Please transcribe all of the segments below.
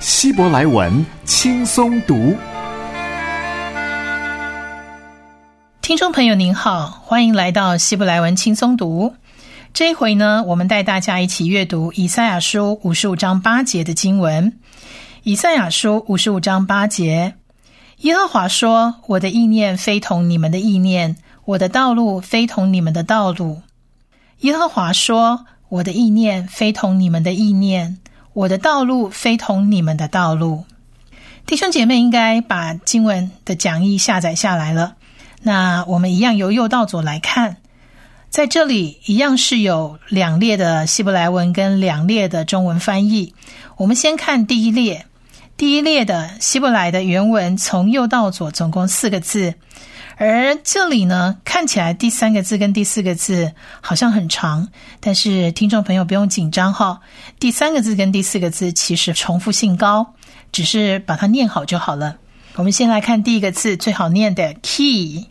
希伯来文轻松读。听众朋友您好，欢迎来到希伯来文轻松读。这一回呢，我们带大家一起阅读以赛亚书五十五章八节的经文。以赛亚书五十五章八节，耶和华说：“我的意念非同你们的意念，我的道路非同你们的道路。”耶和华说：“我的意念非同你们的意念，我的道路非同你们的道路。”弟兄姐妹应该把经文的讲义下载下来了。那我们一样由右到左来看，在这里一样是有两列的希伯来文跟两列的中文翻译。我们先看第一列，第一列的希伯来的原文从右到左总共四个字，而这里呢看起来第三个字跟第四个字好像很长，但是听众朋友不用紧张哈，第三个字跟第四个字其实重复性高，只是把它念好就好了。我们先来看第一个字最好念的 key，key，key。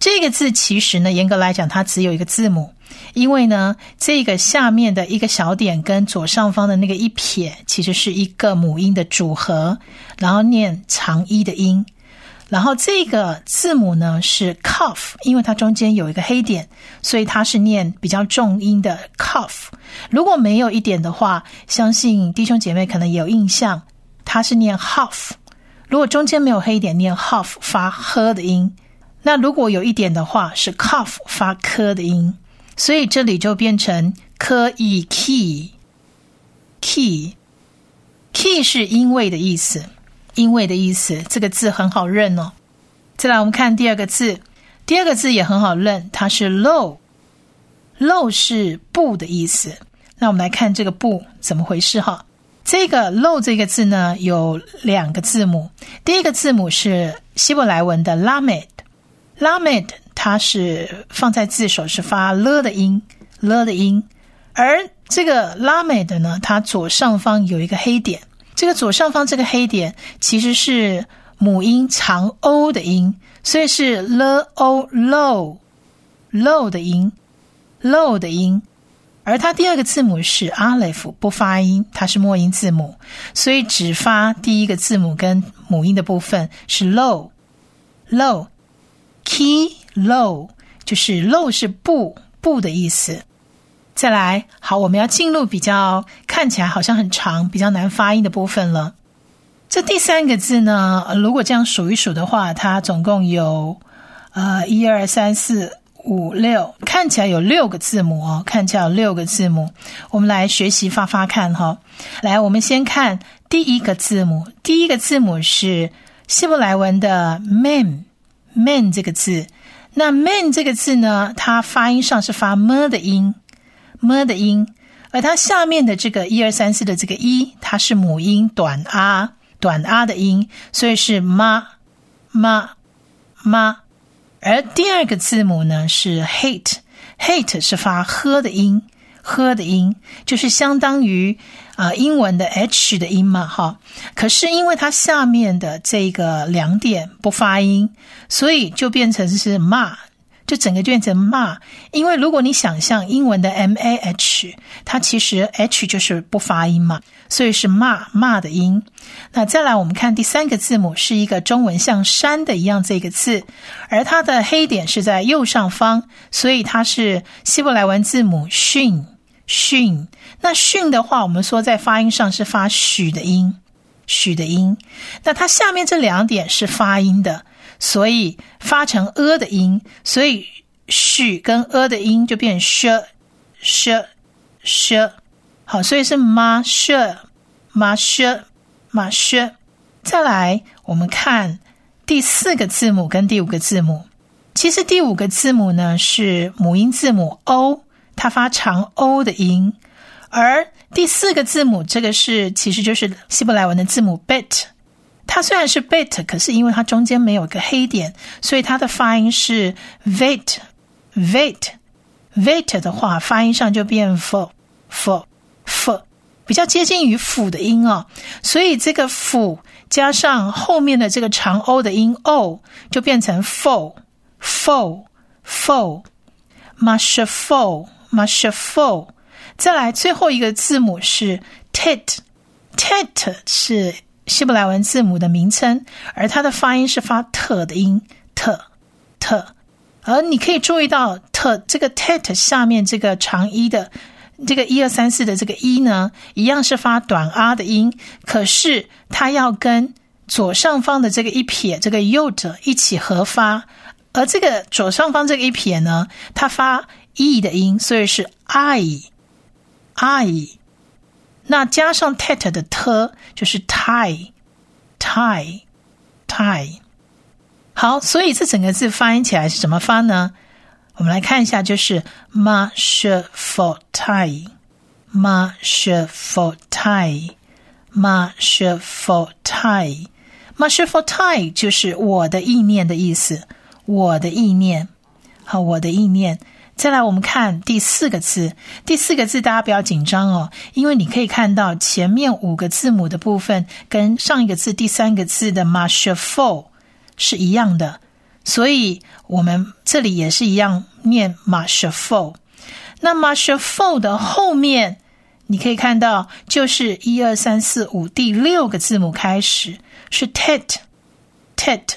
这个字其实呢，严格来讲，它只有一个字母，因为呢，这个下面的一个小点跟左上方的那个一撇，其实是一个母音的组合，然后念长一的音。然后这个字母呢是 cough，因为它中间有一个黑点，所以它是念比较重音的 cough。如果没有一点的话，相信弟兄姐妹可能也有印象，它是念 huff。如果中间没有黑点，念 huff 发呵的音。那如果有一点的话，是 cough 发科的音。所以这里就变成科以 key key key 是因为的意思。因为的意思，这个字很好认哦。再来，我们看第二个字，第二个字也很好认，它是 low，low 是不的意思。那我们来看这个不怎么回事哈？这个 low 这个字呢，有两个字母，第一个字母是希伯来文的 lamed，lamed 它是放在字首是发了的音，了的音，而这个拉美的呢，它左上方有一个黑点。这个左上方这个黑点其实是母音长 o 的音，所以是 l o low low 的音 low 的音，而它第二个字母是 aleph 不发音，它是末音字母，所以只发第一个字母跟母音的部分是 low low key low，就是 low 是不不的意思。再来，好，我们要进入比较看起来好像很长、比较难发音的部分了。这第三个字呢，如果这样数一数的话，它总共有呃一二三四五六，看起来有六个字母哦，看起来有六个字母。我们来学习发发看哈。来，我们先看第一个字母，第一个字母是希伯来文的 man，man 这个字。那 man 这个字呢，它发音上是发么的音。么的音，而它下面的这个一二三四的这个一，它是母音短啊短啊的音，所以是妈妈妈。而第二个字母呢是 hate，hate 是发呵的音，呵的音就是相当于啊英文的 h 的音嘛，哈。可是因为它下面的这个两点不发音，所以就变成是骂。就整个变成骂，因为如果你想象英文的 m a h，它其实 h 就是不发音嘛，所以是骂骂的音。那再来，我们看第三个字母是一个中文像山的一样这个字，而它的黑点是在右上方，所以它是希伯来文字母训训。那训的话，我们说在发音上是发许的音，许的音。那它下面这两点是发音的。所以发成呃的音，所以许跟呃的音就变 “sh sh sh”。好，所以是 “ma sh ma sh ma sh”。再来，我们看第四个字母跟第五个字母。其实第五个字母呢是母音字母 “o”，它发长 “o” 的音，而第四个字母，这个是其实就是希伯来文的字母 bet。它虽然是 bet，可是因为它中间没有个黑点，所以它的发音是 vet vet vet 的话，发音上就变 fo fo fo，比较接近于辅的音哦。所以这个辅加上后面的这个长 o 的音 o，就变成 fo fo fo m a s h fo m a s h fo。再来最后一个字母是 tet tet 是。希伯来文字母的名称，而它的发音是发特的音，特特。而你可以注意到，特这个 tet 下面这个长一的这个一二三四的这个一呢，一样是发短 r 的音，可是它要跟左上方的这个一撇这个 yod 一起合发，而这个左上方这个一撇呢，它发 e 的音，所以是 i i。那加上 tet 的 t 就是 tie，tie，tie。好，所以这整个字发音起来是怎么发呢？我们来看一下，就是 ma sh for tie，ma sh for tie，ma sh for tie，ma sh for tie 就是我的意念的意思，我的意念，好，我的意念。再来，我们看第四个字。第四个字，大家不要紧张哦，因为你可以看到前面五个字母的部分跟上一个字第三个字的 m a s h f o 是一样的，所以我们这里也是一样念 m a s h f o 那 m a s h f o 的后面，你可以看到就是一二三四五第六个字母开始是 tet，tet，tet。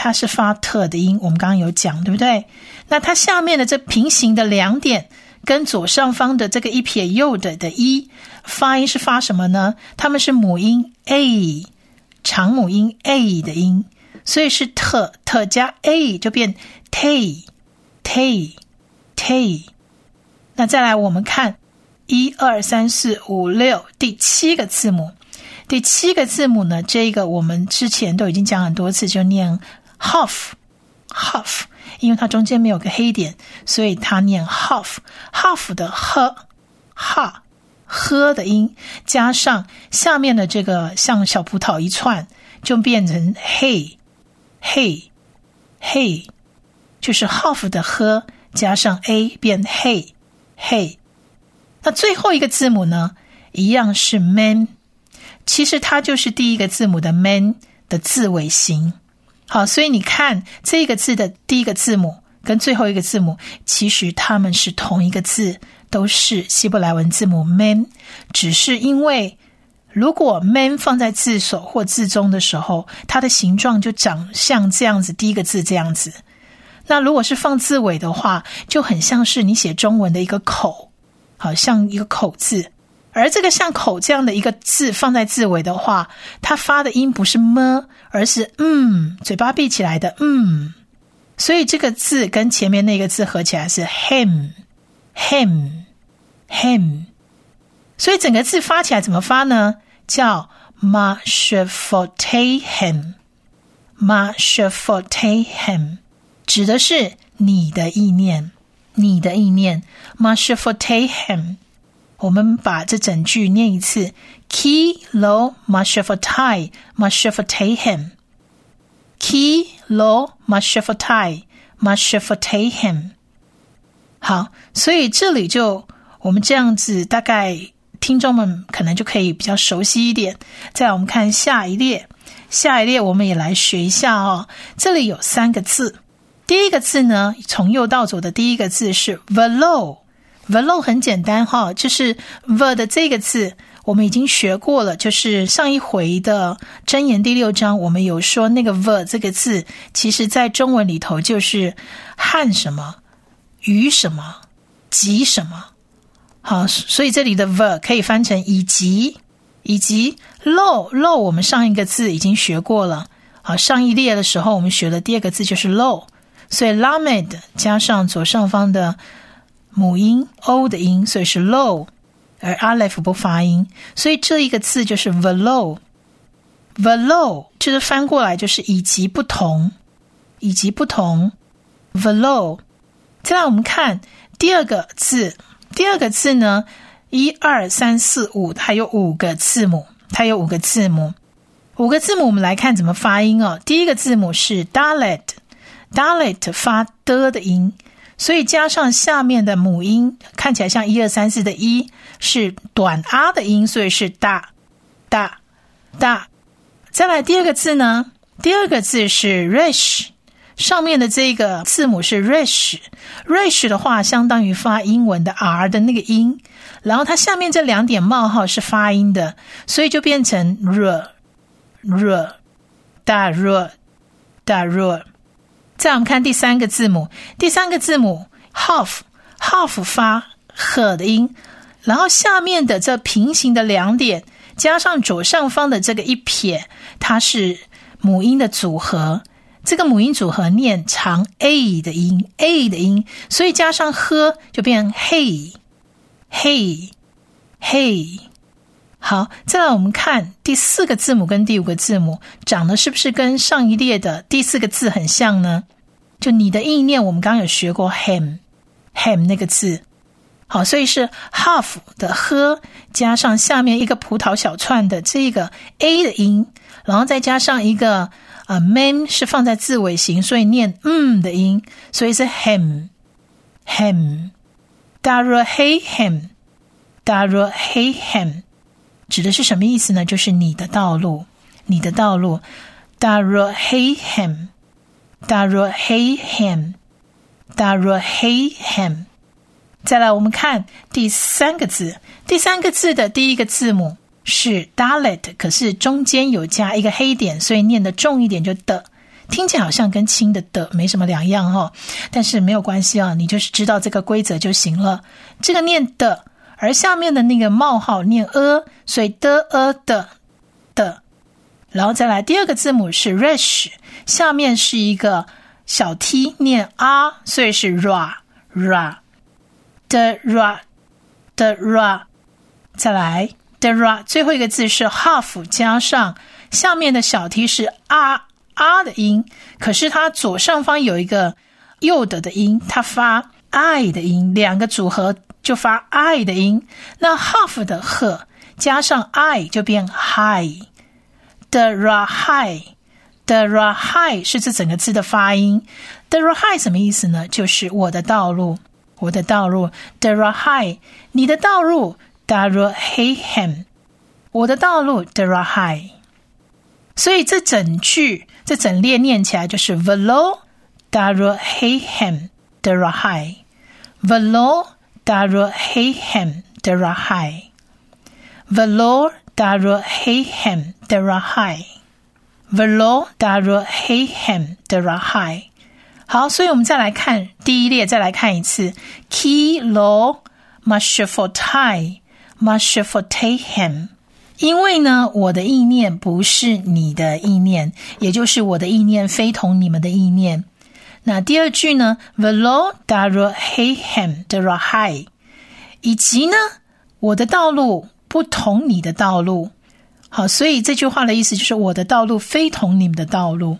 它是发特的音，我们刚刚有讲，对不对？那它下面的这平行的两点跟左上方的这个一撇右的的一发音是发什么呢？它们是母音 a 长母音 a 的音，所以是特特加 a 就变 t t t。那再来我们看一二三四五六第七个字母，第七个字母呢，这个我们之前都已经讲很多次，就念。half，half，因为它中间没有个黑点，所以它念 half，half 的 h ha 呵的音，加上下面的这个像小葡萄一串，就变成 hey，hey，hey，就是 half 的呵加上 a 变 hey，hey。那最后一个字母呢，一样是 man，其实它就是第一个字母的 man 的字尾形。好，所以你看这个字的第一个字母跟最后一个字母，其实它们是同一个字，都是希伯来文字母 man，只是因为如果 man 放在字首或字中的时候，它的形状就长像这样子，第一个字这样子。那如果是放字尾的话，就很像是你写中文的一个口，好像一个口字。而这个像口这样的一个字放在字尾的话，它发的音不是么，而是嗯，嘴巴闭起来的嗯，所以这个字跟前面那个字合起来是 him，him，him，所以整个字发起来怎么发呢？叫 ma sh for te him，ma sh for te him，指的是你的意念，你的意念，ma sh for te him。我们把这整句念一次：Ki lo mashafatai mashafatayhim。Ki lo mashafatai mashafatayhim。好，所以这里就我们这样子，大概听众们可能就可以比较熟悉一点。再我们看下一列，下一列我们也来学一下哦。这里有三个字，第一个字呢，从右到左的第一个字是 velo。Vlog 很简单哈，就是 v 的这个字，我们已经学过了。就是上一回的箴言第六章，我们有说那个 ver 这个字，其实在中文里头就是汉什么与什么及什么。好，所以这里的 ver 可以翻成以及以及 lo lo，我们上一个字已经学过了。好，上一列的时候我们学的第二个字就是 lo，所以 lamed 加上左上方的。母音 o 的音，所以是 low，而 aleph 不发音，所以这一个字就是 velo，velo 就是翻过来就是以及不同，以及不同，velo。再来我们看第二个字第二个字呢，一二三四五，它有五个字母，它有五个字母。五个字母，我们来看怎么发音哦。第一个字母是 dalet，dalet 发的的音，所以加上下面的母音，看起来像一二三四的一，是短啊的音，所以是大大大。再来第二个字呢，第二个字是 rish，上面的这个字母是 rish，rish 的话相当于发英文的 r 的那个音，然后它下面这两点冒号是发音的，所以就变成 r。r 大 r 大 r，再我们看第三个字母，第三个字母 half half 发呵的音，然后下面的这平行的两点加上左上方的这个一撇，它是母音的组合。这个母音组合念长 a 的音，a 的音，所以加上呵就变成 hey hey hey。好，再来我们看第四个字母跟第五个字母长得是不是跟上一列的第四个字很像呢？就你的意念，我们刚刚有学过 ham，ham 那个字。好，所以是 half 的呵加上下面一个葡萄小串的这个 a 的音，然后再加上一个啊 man 是放在字尾形，所以念嗯的音，所以是 ham，ham。Dara hey ham，Dara hey ham。指的是什么意思呢？就是你的道路，你的道路。Dara hey ham，Dara hey ham，Dara hey ham。再来，我们看第三个字。第三个字的第一个字母是 dalet，可是中间有加一个黑点，所以念的重一点就的，听起来好像跟轻的的没什么两样哈。但是没有关系啊，你就是知道这个规则就行了。这个念的。而下面的那个冒号念 a，所以的 a 的的，然后再来第二个字母是 rish，下面是一个小 t 念 r，所以是 ra ra 的 ra 的 ra，再来的 ra，最后一个字是 half 加上下面的小 t 是 r r 的音，可是它左上方有一个右的的音，它发 i 的音，两个组合。就发 i 的音，那 half 的呵加上 i 就变 high。的 ra high，的 ra high 是这整个字的发音。的 ra high 什么意思呢？就是我的道路，我的道路。的 ra high，你的道路。da ra hey ham，我的道路。的 ra high。所以这整句这整列念起来就是 velo da ra hey ham da ra high velo。Daro Hayhem Derahai Valor Daro Hayhem Derahai Valor Daro Hayhem Derahai 好，所以我们再来看第一列，再来看一次。Ki lo mashafotai mashafotehem，因为呢，我的意念不是你的意念，也就是我的意念非同你们的意念。 那第二句呢？Velo daro hehem daro hai，以及呢，我的道路不同你的道路。好，所以这句话的意思就是我的道路非同你们的道路。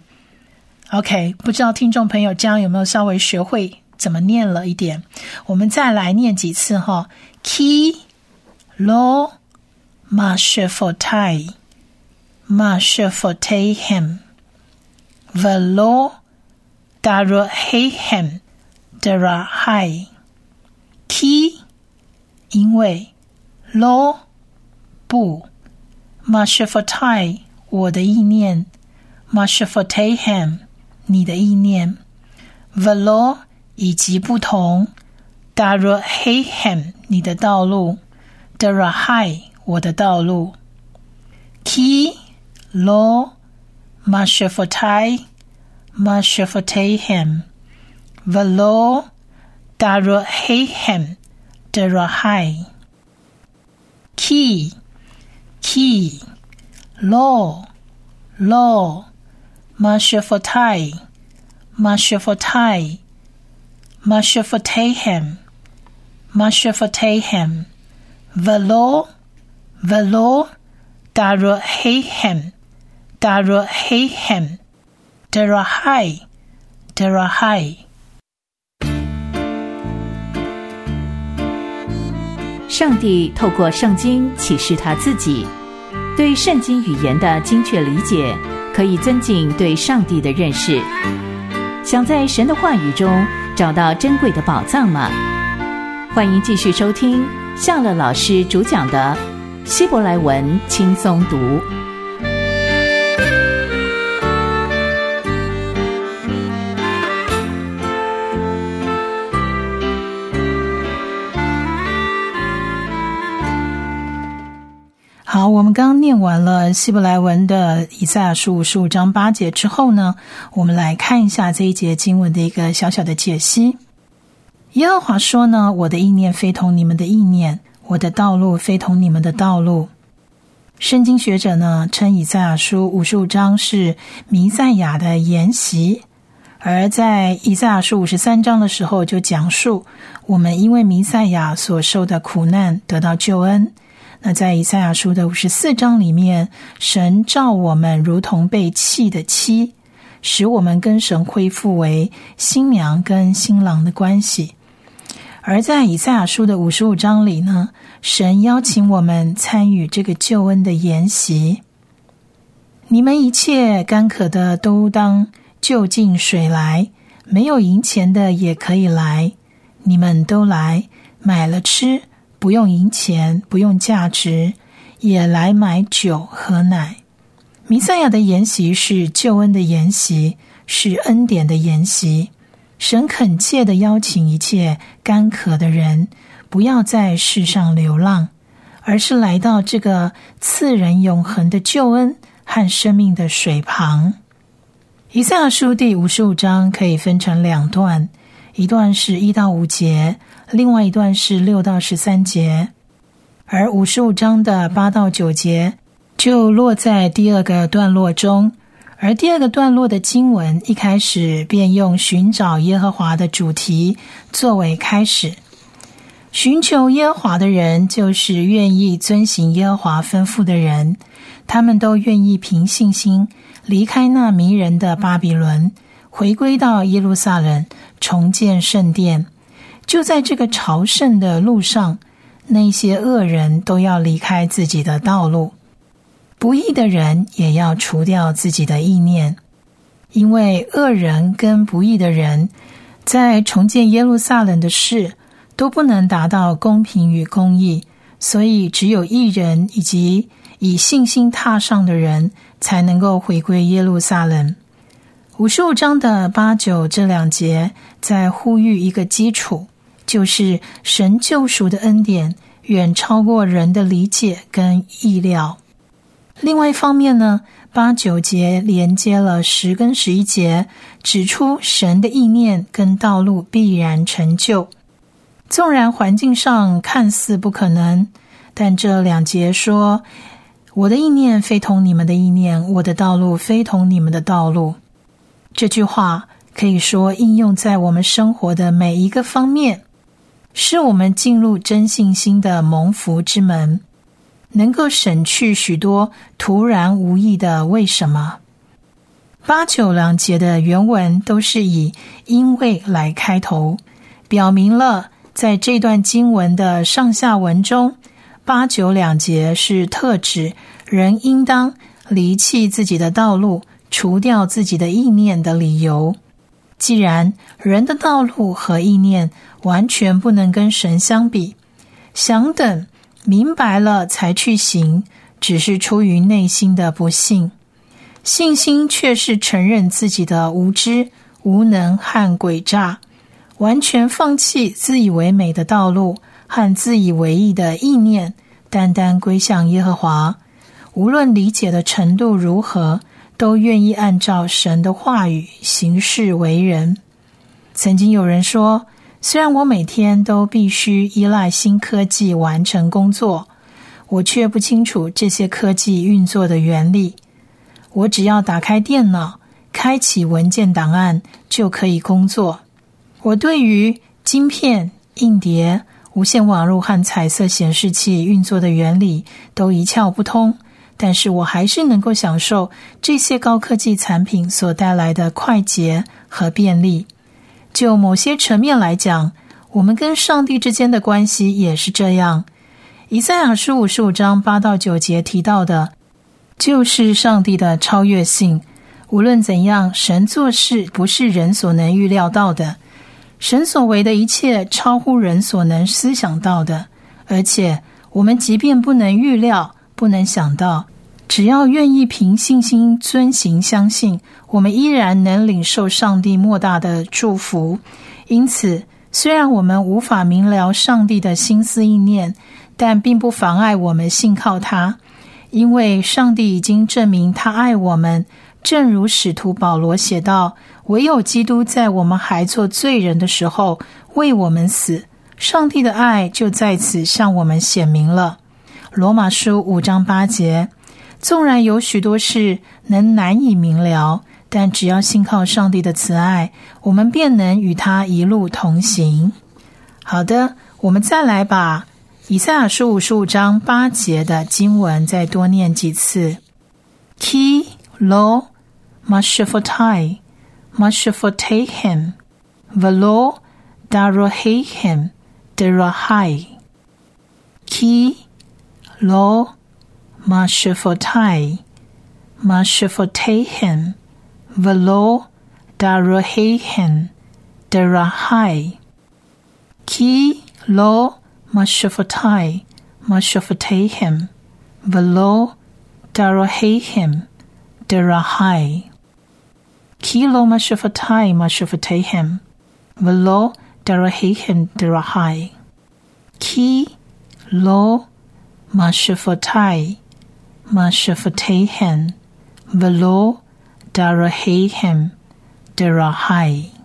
OK，不知道听众朋友这样有没有稍微学会怎么念了一点？我们再来念几次哈。Ki lo mashafotai mashafotehem valore Dara Hai Ki 因为 Lo 不 Mashafatai 我的意念 Mashafatayhem 你的意念 Velo 以及不同 Dara Hayhem 你的道路 Dara Hai 我的道路 Ki Lo mashafotehem velo darohehem derahai ki. Ki. Lo. Lo. Mashafotai. Mashafotai. Mashafotehem mashafotehem velo velo darohehem darohehem Darahehem, Derahai, Derahai。上帝透过圣经启示他自己，对圣经语言的精确理解，可以增进对上帝的认识。想在神的话语中找到珍贵的宝藏吗？欢迎继续收听夏乐老师主讲的《希伯来文轻松读》。们刚念完了希伯来文的以赛亚书五十五章八节之后呢，我们来看一下这一节经文的一个小小的解析。耶和华说呢：“我的意念非同你们的意念，我的道路非同你们的道路。”圣经学者呢称以赛亚书五十五章是弥赛亚的筵席，而在以赛亚书五十三章的时候就讲述我们因为弥赛亚所受的苦难得到救恩。那在以赛亚书的五十四章里面，神召我们如同被弃的妻，使我们跟神恢复为新娘跟新郎的关系；而在以赛亚书的五十五章里呢，神邀请我们参与这个救恩的筵席。你们一切干渴的都当就近水来，没有银钱的也可以来，你们都来买了吃。不用银钱，不用价值，也来买酒喝奶。弥赛亚的筵席是救恩的筵席，是恩典的筵席。神恳切的邀请一切干渴的人，不要在世上流浪，而是来到这个赐人永恒的救恩和生命的水旁。以赛亚书第五十五章可以分成两段，一段是一到五节。另外一段是六到十三节，而五十五章的八到九节就落在第二个段落中。而第二个段落的经文一开始便用寻找耶和华的主题作为开始。寻求耶和华的人，就是愿意遵行耶和华吩咐的人。他们都愿意凭信心离开那迷人的巴比伦，回归到耶路撒冷，重建圣殿。就在这个朝圣的路上，那些恶人都要离开自己的道路，不义的人也要除掉自己的意念，因为恶人跟不义的人在重建耶路撒冷的事都不能达到公平与公义，所以只有一人以及以信心踏上的人才能够回归耶路撒冷。五十五章的八九这两节在呼吁一个基础。就是神救赎的恩典远超过人的理解跟意料。另外一方面呢，八九节连接了十跟十一节，指出神的意念跟道路必然成就。纵然环境上看似不可能，但这两节说：“我的意念非同你们的意念，我的道路非同你们的道路。”这句话可以说应用在我们生活的每一个方面。是我们进入真信心的蒙福之门，能够省去许多突然无意的为什么。八九两节的原文都是以“因为”来开头，表明了在这段经文的上下文中，八九两节是特指人应当离弃自己的道路，除掉自己的意念的理由。既然人的道路和意念，完全不能跟神相比。想等明白了才去行，只是出于内心的不信；信心却是承认自己的无知、无能和诡诈，完全放弃自以为美的道路和自以为意的意念，单单归向耶和华。无论理解的程度如何，都愿意按照神的话语行事为人。曾经有人说。虽然我每天都必须依赖新科技完成工作，我却不清楚这些科技运作的原理。我只要打开电脑，开启文件档案就可以工作。我对于晶片、硬碟、无线网络和彩色显示器运作的原理都一窍不通，但是我还是能够享受这些高科技产品所带来的快捷和便利。就某些层面来讲，我们跟上帝之间的关系也是这样。以赛亚书五十五章八到九节提到的，就是上帝的超越性。无论怎样，神做事不是人所能预料到的。神所为的一切超乎人所能思想到的，而且我们即便不能预料、不能想到，只要愿意凭信心遵行、相信，我们依然能领受上帝莫大的祝福。因此，虽然我们无法明了上帝的心思意念，但并不妨碍我们信靠他，因为上帝已经证明他爱我们。正如使徒保罗写道：“唯有基督在我们还做罪人的时候为我们死，上帝的爱就在此向我们显明了。”罗马书五章八节。纵然有许多事能难以明了，但只要信靠上帝的慈爱，我们便能与他一路同行。好的，我们再来把以赛亚书五十五章八节的经文再多念几次。Ki lo mashifotai mashifotehem velo darohehem derahai Ki lo ma shifotai ma shifotehen velo daruhehen derahai ki lo ma shifotai ma shifotehen velo daruhehen derahai ki lo ma shifotai ma shifotehen velo daruhehen derahai ki lo ma shafata'i, ma shafatehen, velo darahehem, darahai.